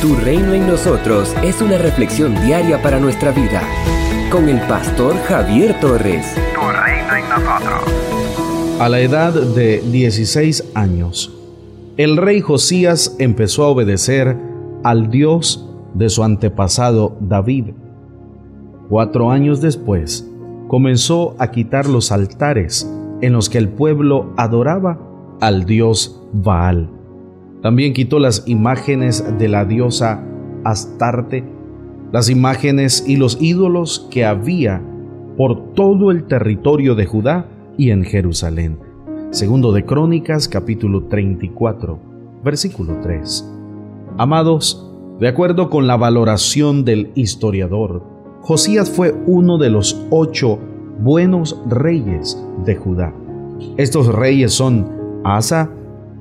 Tu reino en nosotros es una reflexión diaria para nuestra vida. Con el pastor Javier Torres. Tu reino en nosotros. A la edad de 16 años, el rey Josías empezó a obedecer al Dios de su antepasado David. Cuatro años después, comenzó a quitar los altares en los que el pueblo adoraba al dios Baal. También quitó las imágenes de la diosa Astarte, las imágenes y los ídolos que había por todo el territorio de Judá y en Jerusalén. Segundo de Crónicas capítulo 34, versículo 3. Amados, de acuerdo con la valoración del historiador, Josías fue uno de los ocho buenos reyes de Judá. Estos reyes son Asa,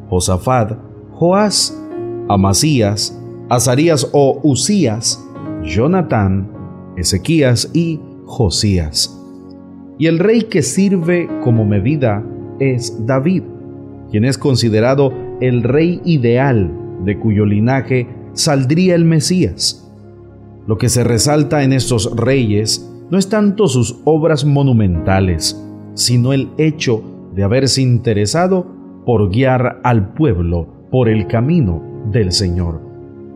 Josafat, Joás, Amasías, Azarías o Usías, Jonatán, Ezequías y Josías. Y el rey que sirve como medida es David, quien es considerado el rey ideal de cuyo linaje saldría el Mesías. Lo que se resalta en estos reyes no es tanto sus obras monumentales, sino el hecho de haberse interesado por guiar al pueblo por el camino del Señor,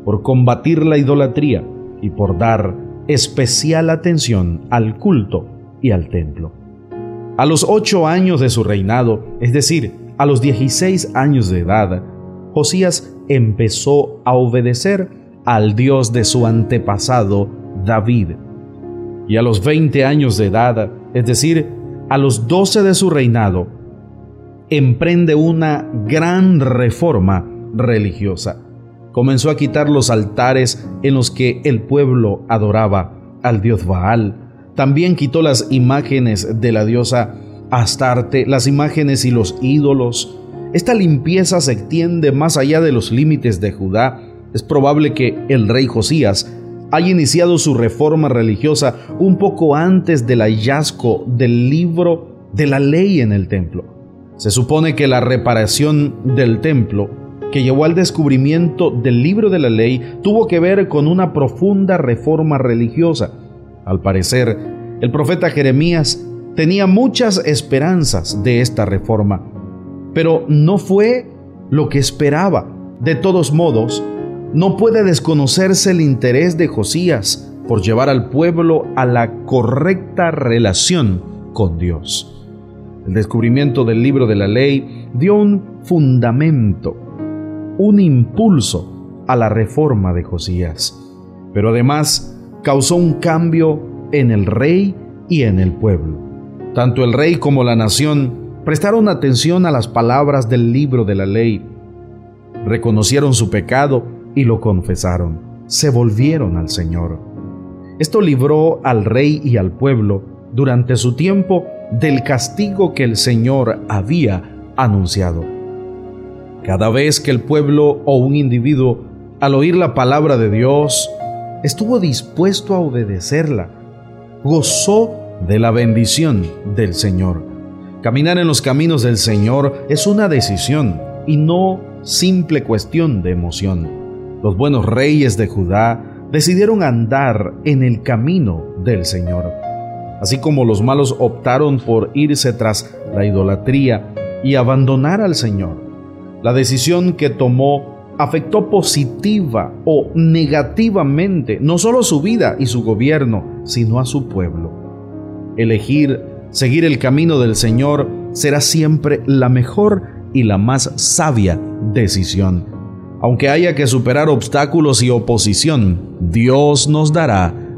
por combatir la idolatría y por dar especial atención al culto y al templo. A los ocho años de su reinado, es decir, a los 16 años de edad, Josías empezó a obedecer al Dios de su antepasado David. Y a los 20 años de edad, es decir, a los 12 de su reinado, emprende una gran reforma religiosa. Comenzó a quitar los altares en los que el pueblo adoraba al dios Baal. También quitó las imágenes de la diosa Astarte, las imágenes y los ídolos. Esta limpieza se extiende más allá de los límites de Judá. Es probable que el rey Josías haya iniciado su reforma religiosa un poco antes del hallazgo del libro de la ley en el templo. Se supone que la reparación del templo, que llevó al descubrimiento del libro de la ley, tuvo que ver con una profunda reforma religiosa. Al parecer, el profeta Jeremías tenía muchas esperanzas de esta reforma, pero no fue lo que esperaba. De todos modos, no puede desconocerse el interés de Josías por llevar al pueblo a la correcta relación con Dios. El descubrimiento del libro de la ley dio un fundamento, un impulso a la reforma de Josías, pero además causó un cambio en el rey y en el pueblo. Tanto el rey como la nación prestaron atención a las palabras del libro de la ley, reconocieron su pecado y lo confesaron, se volvieron al Señor. Esto libró al rey y al pueblo durante su tiempo del castigo que el Señor había anunciado. Cada vez que el pueblo o un individuo, al oír la palabra de Dios, estuvo dispuesto a obedecerla, gozó de la bendición del Señor. Caminar en los caminos del Señor es una decisión y no simple cuestión de emoción. Los buenos reyes de Judá decidieron andar en el camino del Señor así como los malos optaron por irse tras la idolatría y abandonar al Señor. La decisión que tomó afectó positiva o negativamente no solo su vida y su gobierno, sino a su pueblo. Elegir seguir el camino del Señor será siempre la mejor y la más sabia decisión. Aunque haya que superar obstáculos y oposición, Dios nos dará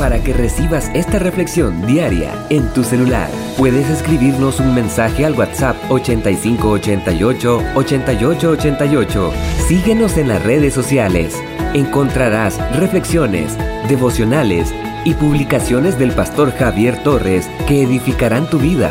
Para que recibas esta reflexión diaria en tu celular, puedes escribirnos un mensaje al WhatsApp 8588 8888. Síguenos en las redes sociales. Encontrarás reflexiones, devocionales y publicaciones del pastor Javier Torres que edificarán tu vida.